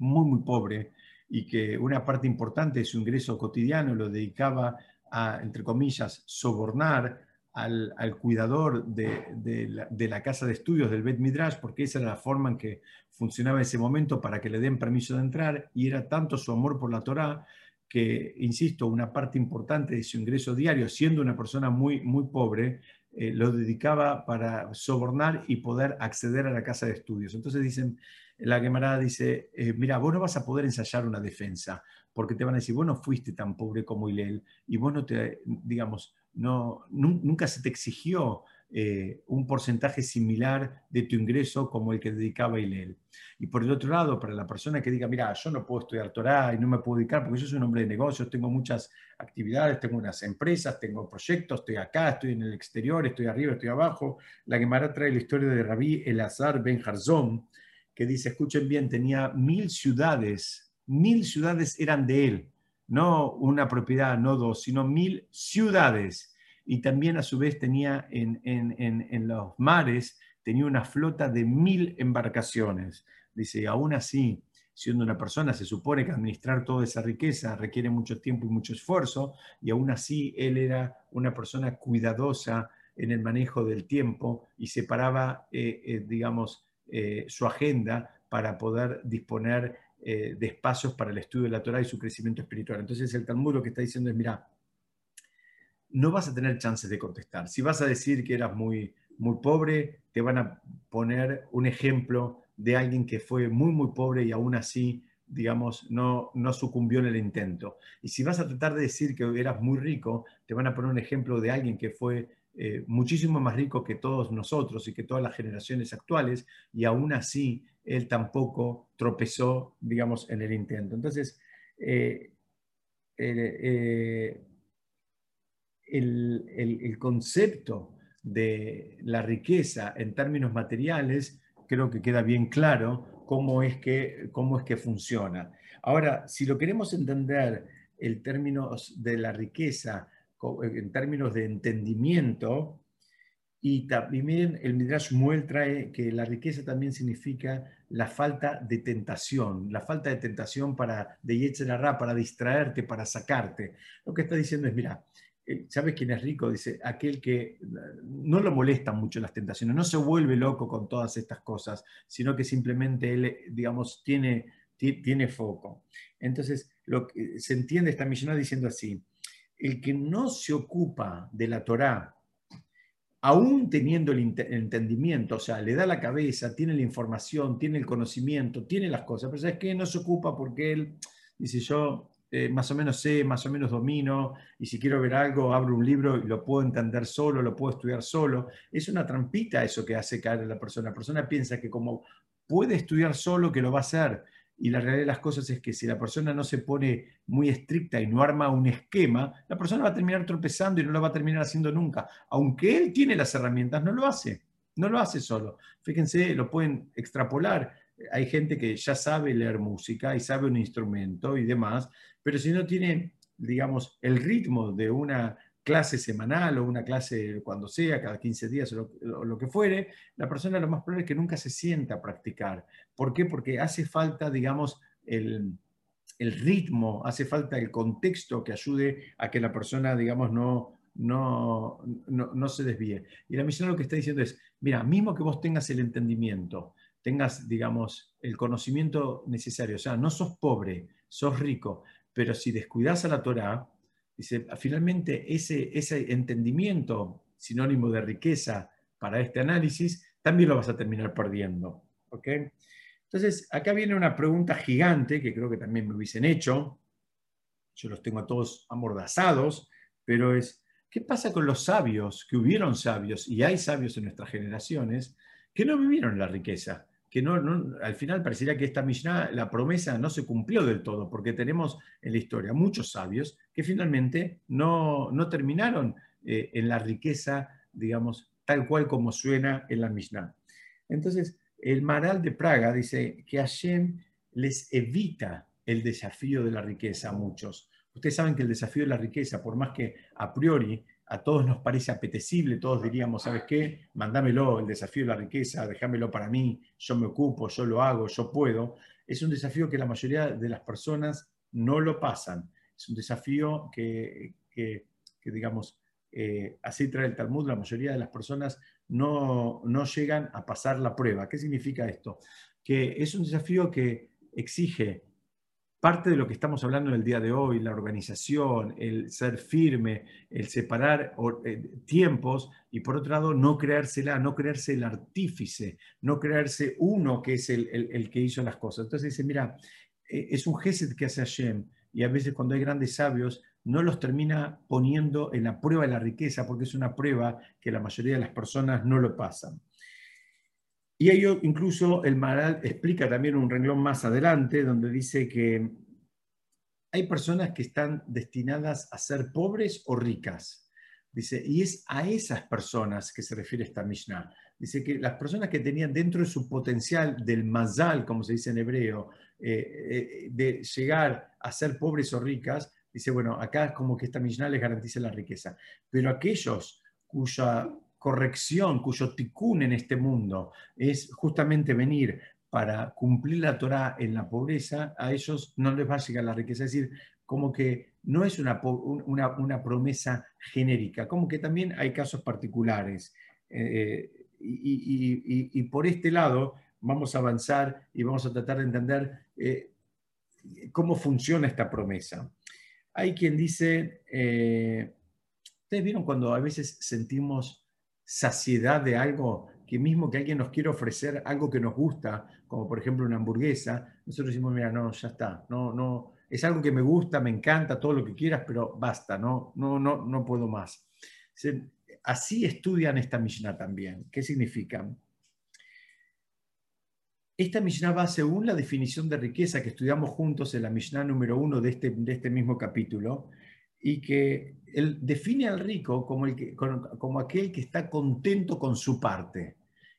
muy, muy pobre y que una parte importante de su ingreso cotidiano lo dedicaba a, entre comillas, sobornar al, cuidador de, la, de, la, casa de estudios del Bet Midrash, porque esa era la forma en que funcionaba en ese momento para que le den permiso de entrar, y era tanto su amor por la Torá que, insisto, una parte importante de su ingreso diario, siendo una persona muy, muy pobre, eh, lo dedicaba para sobornar y poder acceder a la casa de estudios. Entonces dicen, la Gemara dice, eh, mira, vos no vas a poder ensayar una defensa, porque te van a decir, vos no fuiste tan pobre como Hillel y vos no te, digamos, no, nunca se te exigió eh, un porcentaje similar de tu ingreso como el que dedicaba Hillel. Y por el otro lado, para la persona que diga, mira, yo no puedo estudiar Torah y no me puedo dedicar porque yo soy un hombre de negocios, tengo muchas actividades, tengo unas empresas, tengo proyectos, estoy acá, estoy en el exterior, estoy arriba, estoy abajo. La Gemara trae la historia de Rabí Elazar Ben Jarzón, que dice, escuchen bien, tenía mil ciudades, mil ciudades eran de él, no una propiedad, no dos, sino mil ciudades y también a su vez tenía en, los mares, tenía una flota de mil embarcaciones. Dice, aún así, siendo una persona, se supone que administrar toda esa riqueza requiere mucho tiempo y mucho esfuerzo, y aún así él era una persona cuidadosa en el manejo del tiempo y separaba, eh, eh, digamos, eh, su agenda para poder disponer de espacios para el estudio de la Torah y su crecimiento espiritual. Entonces el Talmud lo que está diciendo es, mira, no vas a tener chances de contestar. Si vas a decir que eras muy, muy pobre, te van a poner un ejemplo de alguien que fue muy, muy pobre y aún así, digamos, no, no sucumbió en el intento. Y si vas a tratar de decir que eras muy rico, te van a poner un ejemplo de alguien que fue eh, muchísimo más rico que todos nosotros y que todas las generaciones actuales, y aún así él tampoco tropezó, digamos, en el intento. Entonces, eh, eh, el, concepto de la riqueza en términos materiales, creo que queda bien claro cómo es que, cómo es que funciona. Ahora, si lo queremos entender en términos de la riqueza, en términos de entendimiento, y también el Midrash Muel trae que la riqueza también significa la falta de tentación, la falta de tentación para, de Yetzirah, para distraerte, para sacarte. Lo que está diciendo es, mira, eh, ¿Sabes quién es rico? Dice, aquel que no lo molestan mucho las tentaciones, no se vuelve loco con todas estas cosas, sino que simplemente él, digamos, tiene, tiene foco. Entonces, lo que, se entiende esta misión diciendo así, el que no se ocupa de la Torá, aún teniendo el entendimiento, o sea, le da la cabeza, tiene la información, tiene el conocimiento, tiene las cosas, pero ¿sabes qué? No se ocupa porque él dice, yo eh, más o menos sé, más o menos domino, y si quiero ver algo, abro un libro y lo puedo entender solo, lo puedo estudiar solo. Es una trampita eso que hace caer a la persona. La persona piensa que como puede estudiar solo, que lo va a hacer. Y la realidad de las cosas es que si la persona no se pone muy estricta y no arma un esquema, la persona va a terminar tropezando y no lo va a terminar haciendo nunca. Aunque él tiene las herramientas, no lo hace. No lo hace solo. Fíjense, lo pueden extrapolar hay gente que ya sabe leer música y sabe un instrumento y demás, pero si no tiene, digamos, el ritmo de una clase semanal o una clase cuando sea, cada 15 días o lo, que fuere, la persona lo más probable es que nunca se sienta a practicar. ¿Por qué? Porque hace falta, digamos, el, ritmo, hace falta el contexto que ayude a que la persona, digamos, no, no, no, no se desvíe. Y la misión lo que está diciendo es, mira, mismo que vos tengas el entendimiento, tengas, digamos, el conocimiento necesario. O sea, no sos pobre, sos rico, pero si descuidas a la Torah, dice, finalmente ese, ese entendimiento sinónimo de riqueza para este análisis, también lo vas a terminar perdiendo. ¿ok? Entonces, acá viene una pregunta gigante que creo que también me hubiesen hecho. Yo los tengo a todos amordazados, pero es, ¿qué pasa con los sabios, que hubieron sabios, y hay sabios en nuestras generaciones, que no vivieron la riqueza? Que no, al final parecería que esta Mishnah, la promesa no se cumplió del todo, porque tenemos en la historia muchos sabios que finalmente no, no terminaron eh, en la riqueza, digamos, tal cual como suena en la Mishnah. Entonces, el Maral de Praga dice que Hashem les evita el desafío de la riqueza a muchos. Ustedes saben que el desafío de la riqueza, por más que a priori a todos nos parece apetecible, todos diríamos, ¿sabes qué? Mándamelo, el desafío de la riqueza, déjamelo para mí, yo me ocupo, yo lo hago, yo puedo. Es un desafío que la mayoría de las personas no lo pasan. Es un desafío que, digamos, eh, así trae el Talmud, la mayoría de las personas no, no llegan a pasar la prueba. ¿Qué significa esto? Que es un desafío que exige parte de lo que estamos hablando en el día de hoy, la organización, el ser firme, el separar eh, tiempos y por otro lado no creérsela, no creerse el artífice, no creerse uno que es el, que hizo las cosas. Entonces dice, mira, eh, es un gesed que hace Hashem, y a veces cuando hay grandes sabios no los termina poniendo en la prueba de la riqueza porque es una prueba que la mayoría de las personas no lo pasan. Y ello incluso el Maral explica también un renglón más adelante donde dice que hay personas que están destinadas a ser pobres o ricas. Dice, y es a esas personas que se refiere esta Mishnah. Dice que las personas que tenían dentro de su potencial del mazal, como se dice en hebreo, eh, eh, de llegar a ser pobres o ricas, dice, bueno, acá es como que esta Mishnah les garantiza la riqueza. Pero aquellos cuya corrección, cuyo tikkun en este mundo es justamente venir para cumplir la Torah en la pobreza, a ellos no les va a llegar la riqueza. Es decir, como que no es una, una, promesa genérica, como que también hay casos particulares. Eh, y, por este lado vamos a avanzar y vamos a tratar de entender eh, cómo funciona esta promesa. Hay quien dice, eh, ¿ustedes vieron cuando a veces sentimos saciedad de algo que mismo que alguien nos quiere ofrecer algo que nos gusta, como por ejemplo una hamburguesa, nosotros decimos, mira, no, ya está, no, no, es algo que me gusta, me encanta, todo lo que quieras, pero basta, no, no, no, no puedo más. Así estudian esta Mishnah también. ¿Qué significa? Esta Mishnah va según la definición de riqueza que estudiamos juntos en la Mishnah número uno de este, de este mismo capítulo, y que él define al rico como, como aquel que está contento con su parte.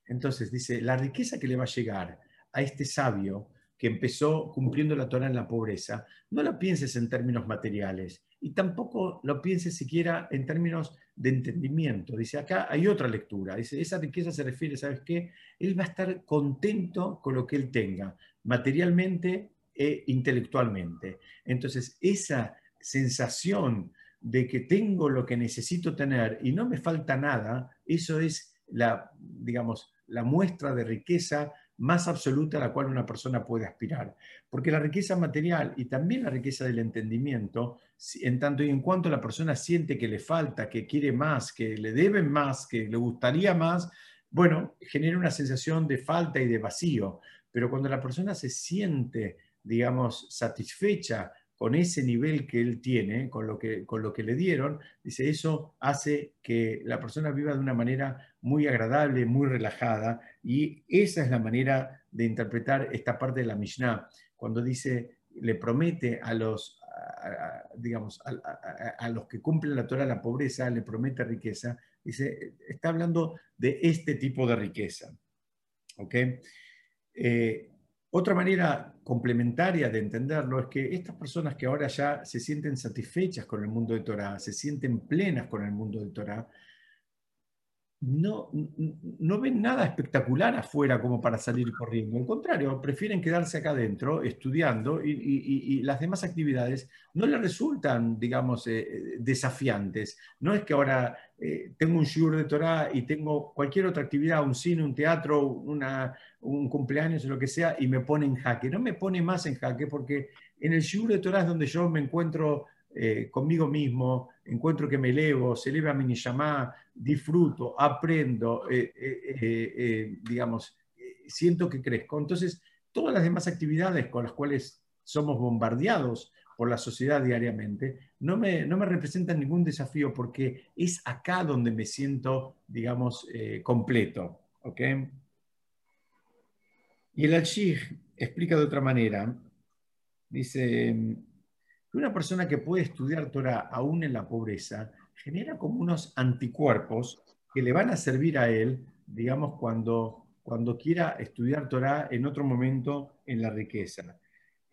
Entonces dice, la riqueza que le va a llegar a este sabio que empezó cumpliendo la Torah en la pobreza, no la pienses en términos materiales y tampoco lo pienses siquiera en términos de entendimiento. Dice, acá hay otra lectura. Dice, esa riqueza se refiere, ¿sabes qué? Él va a estar contento con lo que él tenga, materialmente e intelectualmente. Entonces, esa sensación de que tengo lo que necesito tener y no me falta nada, eso es la, digamos, la muestra de riqueza más absoluta a la cual una persona puede aspirar. Porque la riqueza material y también la riqueza del entendimiento, en tanto y en cuanto la persona siente que le falta, que quiere más, que le deben más, que le gustaría más, bueno, genera una sensación de falta y de vacío. Pero cuando la persona se siente, digamos, satisfecha con ese nivel que él tiene, con lo que, le dieron, dice, eso hace que la persona viva de una manera muy agradable, muy relajada, y esa es la manera de interpretar esta parte de la Mishnah, cuando dice, le promete a los, digamos, a, los que cumplen la Torah la pobreza, le promete riqueza, dice, está hablando de este tipo de riqueza. ¿Ok? Eh, otra manera complementaria de entenderlo es que estas personas que ahora ya se sienten satisfechas con el mundo de Torah, se sienten plenas con el mundo de Torah, no, no ven nada espectacular afuera como para salir corriendo. Al contrario, prefieren quedarse acá adentro estudiando y, las demás actividades no les resultan, digamos, eh, desafiantes. No es que ahora eh, tengo un shiur de Torah y tengo cualquier otra actividad, un cine, un teatro, un cumpleaños o lo que sea, y me pone en jaque. No me pone más en jaque porque en el shiur de Torah es donde yo me encuentro eh, conmigo mismo, encuentro que me elevo, se eleva mi niyamá, disfruto, aprendo, eh, eh, digamos, siento que crezco. Entonces, todas las demás actividades con las cuales somos bombardeados por la sociedad diariamente, no me, no me representan ningún desafío porque es acá donde me siento, digamos, completo. Y el al explica de otra manera, dice, que una persona que puede estudiar Torah aún en la pobreza genera como unos anticuerpos que le van a servir a él, digamos, cuando, cuando quiera estudiar Torah en otro momento en la riqueza.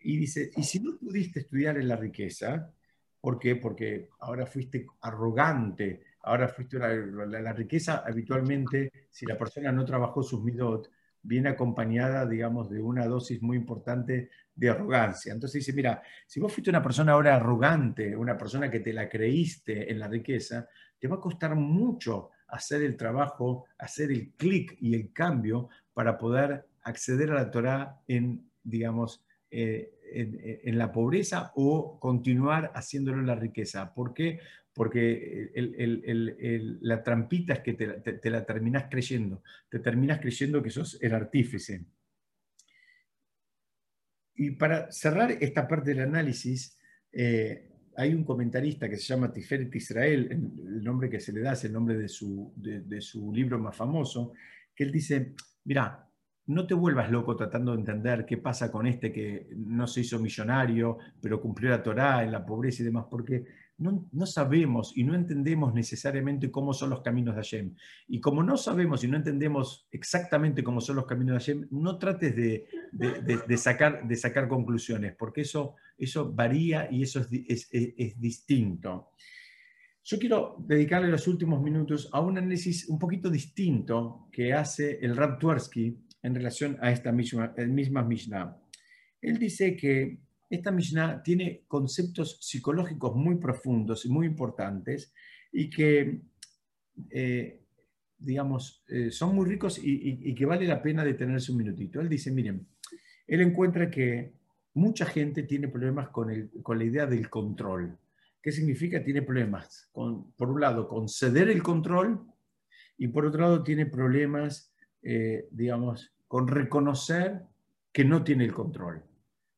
Y dice, y si no pudiste estudiar en la riqueza, ¿por qué? Porque ahora fuiste arrogante, ahora fuiste la, riqueza habitualmente, si la persona no trabajó sus midot, viene acompañada, digamos, de una dosis muy importante de arrogancia. Entonces dice, mira, si vos fuiste una persona ahora arrogante, una persona que te la creíste en la riqueza, te va a costar mucho hacer el trabajo, hacer el clic y el cambio para poder acceder a la Torah en, digamos, eh, en, la pobreza o continuar haciéndolo en la riqueza. ¿Por qué? Porque la trampita es que te, la terminas creyendo, te terminas creyendo que sos el artífice. Y para cerrar esta parte del análisis, Eh, hay un comentarista que se llama Tiferet Israel, el nombre que se le da es el nombre de su, de su libro más famoso, que él dice, mira, no te vuelvas loco tratando de entender qué pasa con este que no se hizo millonario, pero cumplió la Torá en la pobreza y demás, porque no, sabemos y no entendemos necesariamente cómo son los caminos de Hashem. Y como no sabemos y no entendemos exactamente cómo son los caminos de Hashem, no trates de, sacar, conclusiones, porque eso, varía y eso es, distinto. Yo quiero dedicarle los últimos minutos a un análisis un poquito distinto que hace el Rab Twersky en relación a esta misma Mishnah. Él dice que esta Mishnah tiene conceptos psicológicos muy profundos y muy importantes y que, eh, digamos, eh, son muy ricos y, que vale la pena detenerse un minutito. Él dice, miren, él encuentra que mucha gente tiene problemas con, el, con la idea del control. ¿Qué significa? Tiene problemas, con, por un lado, con ceder el control y por otro lado tiene problemas eh, digamos, con reconocer que no tiene el control.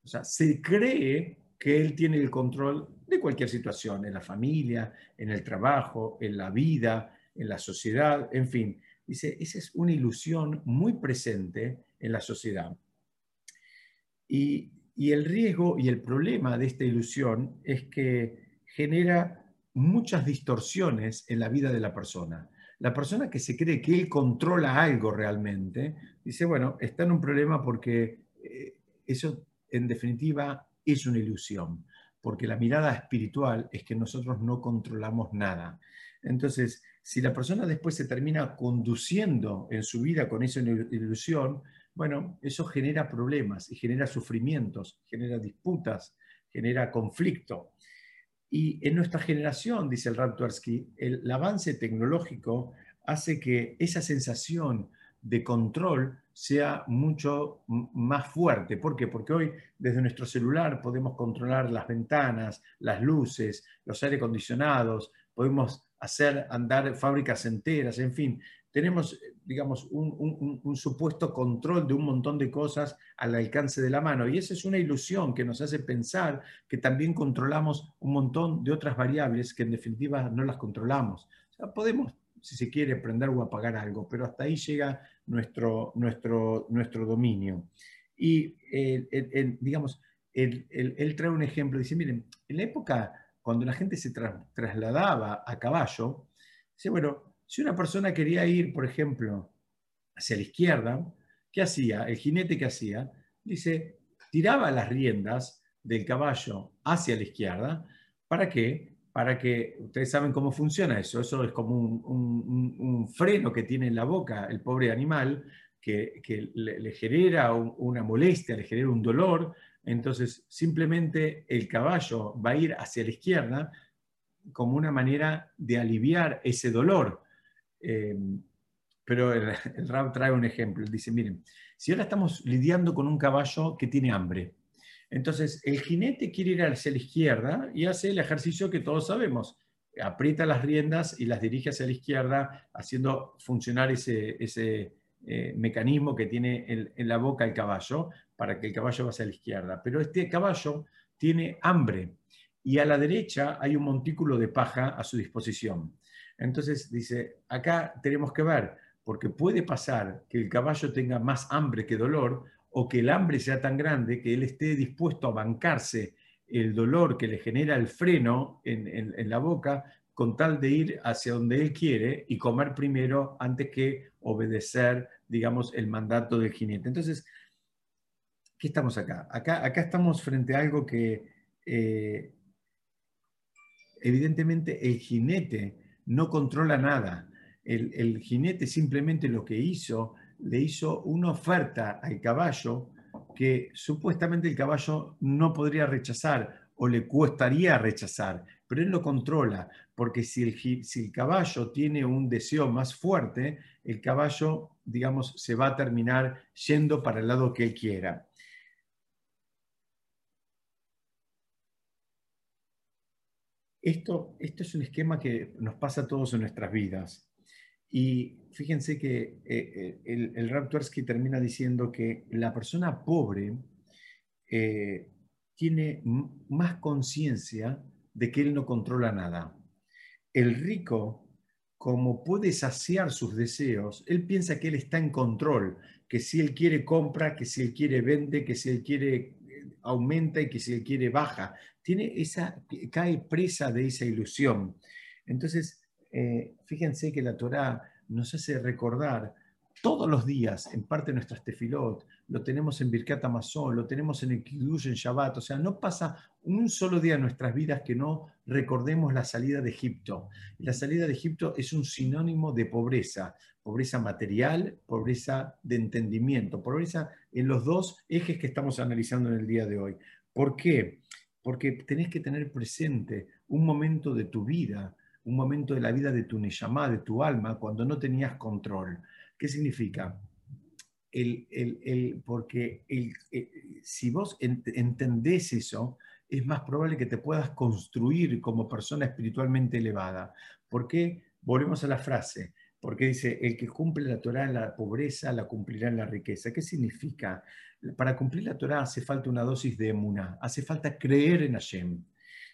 O sea, se cree que él tiene el control de cualquier situación, en la familia, en el trabajo, en la vida, en la sociedad, en fin. Dice, esa es una ilusión muy presente en la sociedad. Y, y el riesgo y el problema de esta ilusión es que genera muchas distorsiones en la vida de la persona la persona que se cree que él controla algo realmente, dice, bueno, está en un problema porque eh, eso en definitiva es una ilusión, porque la mirada espiritual es que nosotros no controlamos nada. Entonces, si la persona después se termina conduciendo en su vida con esa ilusión, bueno, eso genera problemas y genera sufrimientos, genera disputas, genera conflicto. Y en nuestra generación, dice el Raptorsky, el, avance tecnológico hace que esa sensación de control sea mucho más fuerte. ¿Por qué? Porque hoy desde nuestro celular podemos controlar las ventanas, las luces, los aire acondicionados, podemos hacer andar fábricas enteras, en fin, tenemos, digamos, un, supuesto control de un montón de cosas al alcance de la mano. Y esa es una ilusión que nos hace pensar que también controlamos un montón de otras variables que en definitiva no las controlamos. podemos, si se quiere, prender o apagar algo, pero hasta ahí llega nuestro, nuestro, nuestro dominio. Y, digamos, él, trae un ejemplo, dice, miren, en la época cuando la gente se trasladaba a caballo, dice, bueno, si una persona quería ir, por ejemplo, hacia la izquierda, ¿qué hacía? El jinete que hacía, dice, tiraba las riendas del caballo hacia la izquierda. ¿Para qué? Para que, ustedes saben cómo funciona eso, eso es como un, freno que tiene en la boca el pobre animal, que, le, genera una molestia, le genera un dolor, entonces simplemente el caballo va a ir hacia la izquierda como una manera de aliviar ese dolor. Eh, pero el, el trae un ejemplo. Dice, miren, si ahora estamos lidiando con un caballo que tiene hambre, entonces el jinete quiere ir hacia la izquierda y hace el ejercicio que todos sabemos. Aprieta las riendas y las dirige hacia la izquierda, haciendo funcionar ese, eh, mecanismo que tiene en, la boca el caballo para que el caballo vaya hacia la izquierda. Pero este caballo tiene hambre y a la derecha hay un montículo de paja a su disposición. Entonces dice, acá tenemos que ver, porque puede pasar que el caballo tenga más hambre que dolor o que el hambre sea tan grande que él esté dispuesto a bancarse el dolor que le genera el freno en, la boca con tal de ir hacia donde él quiere y comer primero antes que obedecer, digamos, el mandato del jinete. Entonces, ¿qué estamos acá? Acá, acá estamos frente a algo que eh, evidentemente el jinete no controla nada. El, jinete simplemente lo que hizo, le hizo una oferta al caballo que supuestamente el caballo no podría rechazar o le costaría rechazar, pero él lo controla, porque si el, si el caballo tiene un deseo más fuerte, el caballo, digamos, se va a terminar yendo para el lado que él quiera. Esto, esto es un esquema que nos pasa a todos en nuestras vidas. Y fíjense que eh, eh, el, el termina diciendo que la persona pobre eh, tiene más conciencia de que él no controla nada. El rico, como puede saciar sus deseos, él piensa que él está en control, que si él quiere compra, que si él quiere vende, que si él quiere aumenta y que si él quiere baja. Tiene esa, cae presa de esa ilusión. Entonces, eh, fíjense que la Torá nos hace recordar todos los días, en parte de nuestras tefilot, lo tenemos en Birkat Amazon, lo tenemos en el Kiddush, en Shabbat, o sea, no pasa un solo día en nuestras vidas que no recordemos la salida de Egipto. La salida de Egipto es un sinónimo de pobreza, pobreza material, pobreza de entendimiento, pobreza en los dos ejes que estamos analizando en el día de hoy. ¿Por qué? Porque tenés que tener presente un momento de tu vida, un momento de la vida de tu Neyamá, de tu alma, cuando no tenías control. ¿Qué significa? El, porque el, eh, si vos entendés eso, es más probable que te puedas construir como persona espiritualmente elevada. ¿Por qué? Volvemos a la frase, porque dice, el que cumple la Torah en la pobreza, la cumplirá en la riqueza. ¿Qué significa? Para cumplir la Torah hace falta una dosis de emuná, hace falta creer en Hashem.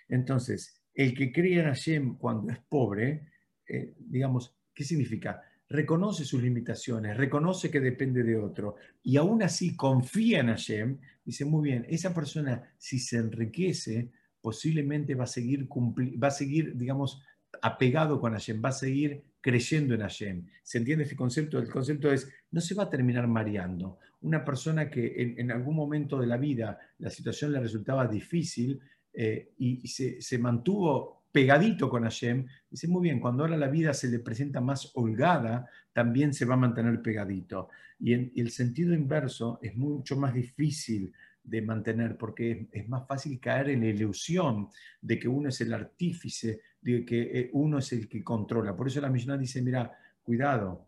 Entonces, el que cree en Hashem cuando es pobre, eh, digamos, ¿qué significa? Reconoce sus limitaciones, reconoce que depende de otro y aún así confía en Hashem, dice, muy bien, esa persona si se enriquece, posiblemente va a seguir, va a seguir digamos, apegado con Hashem, va a seguir creyendo en Hashem. ¿Se entiende este concepto? El concepto es, no se va a terminar mareando. Una persona que en, algún momento de la vida la situación le resultaba difícil, eh, y, se, mantuvo pegadito con Hashem, dice, muy bien, cuando ahora la vida se le presenta más holgada, también se va a mantener pegadito. Y, en, el sentido inverso es mucho más difícil de mantener, porque es, más fácil caer en la ilusión de que uno es el artífice, de que eh, uno es el que controla. Por eso la Mishnah dice, mira, cuidado,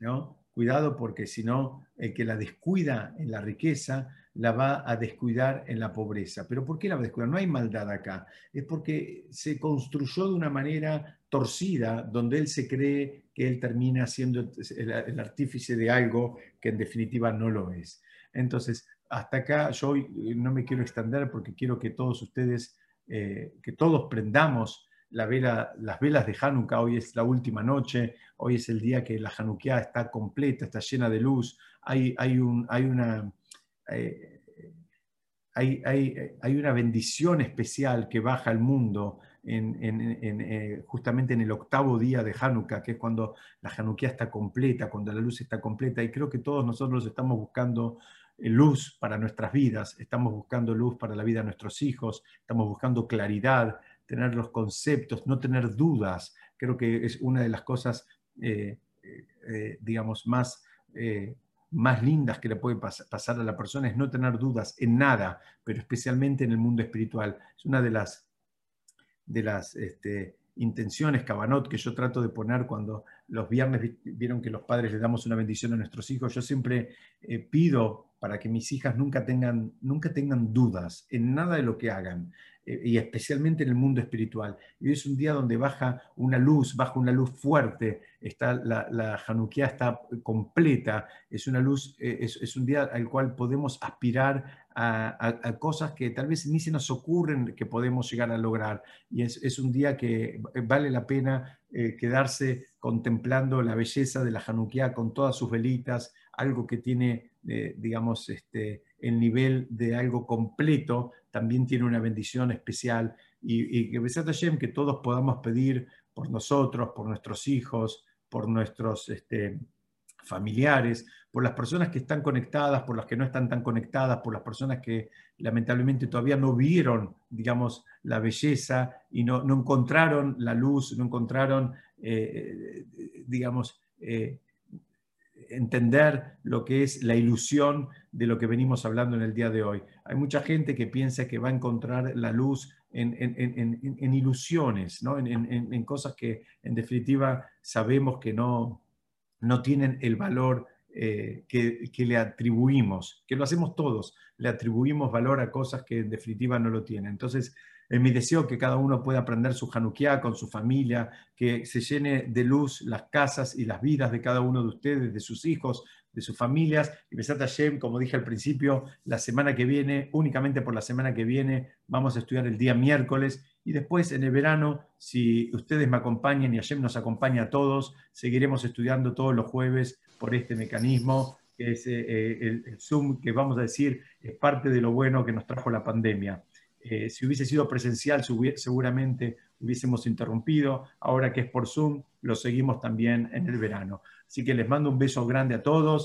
¿no? Cuidado porque si no, el que la descuida en la riqueza, la va a descuidar en la pobreza. ¿Pero por qué la va a descuidar? No hay maldad acá. Es porque se construyó de una manera torcida, donde él se cree que él termina siendo el, artífice de algo que en definitiva no lo es. Entonces, hasta acá yo no me quiero extender porque quiero que todos ustedes, eh, que todos prendamos la vela, las velas de Hanukkah. Hoy es la última noche, hoy es el día que la Hanukkah está completa, está llena de luz. Hay, hay, un, hay una eh, hay, hay, una bendición especial que baja al mundo en, eh, justamente en el octavo día de Hanukkah, que es cuando la Hanukkah está completa, cuando la luz está completa, y creo que todos nosotros estamos buscando eh, luz para nuestras vidas, estamos buscando luz para la vida de nuestros hijos, estamos buscando claridad, tener los conceptos, no tener dudas. Creo que es una de las cosas, digamos, más más lindas que le puede pasar a la persona es no tener dudas en nada, pero especialmente en el mundo espiritual. Es una de las, de las este, intenciones, Cabanot, que yo trato de poner cuando los viernes vieron que los padres le damos una bendición a nuestros hijos. Yo siempre eh, pido para que mis hijas nunca tengan, nunca tengan dudas en nada de lo que hagan. Eh, y especialmente en el mundo espiritual. Y hoy es un día donde baja una luz, baja una luz fuerte, está, la, la Hanukkah está completa, es una luz, eh, es, un día al cual podemos aspirar a, cosas que tal vez ni se nos ocurren que podemos llegar a lograr. Y es, un día que vale la pena eh, quedarse contemplando la belleza de la Hanukkah con todas sus velitas, algo que tiene, digamos, este, el nivel de algo completo, también tiene una bendición especial y, que Hashem, que todos podamos pedir por nosotros, por nuestros hijos, por nuestros este, familiares, por las personas que están conectadas, por las que no están tan conectadas, por las personas que lamentablemente todavía no vieron, digamos, la belleza y no, encontraron la luz, no encontraron, eh, digamos, eh, entender lo que es la ilusión de lo que venimos hablando en el día de hoy. Hay mucha gente que piensa que va a encontrar la luz en, ilusiones, ¿no? en, cosas que en definitiva sabemos que no, no tienen el valor eh, que, que, le atribuimos, que lo hacemos todos, le atribuimos valor a cosas que en definitiva no lo tienen. Entonces, es mi deseo que cada uno pueda aprender su Hanukkah con su familia, que se llene de luz las casas y las vidas de cada uno de ustedes, de sus hijos, de sus familias. Y Besat Hashem, como dije al principio, la semana que viene, únicamente por la semana que viene, vamos a estudiar el día miércoles. Y después en el verano, si ustedes me acompañan y Hashem nos acompaña a todos, seguiremos estudiando todos los jueves por este mecanismo, que es eh, el, Zoom, que vamos a decir es parte de lo bueno que nos trajo la pandemia. Eh, si hubiese sido presencial, seguramente hubiésemos interrumpido. Ahora que es por Zoom, lo seguimos también en el verano. Así que les mando un beso grande a todos.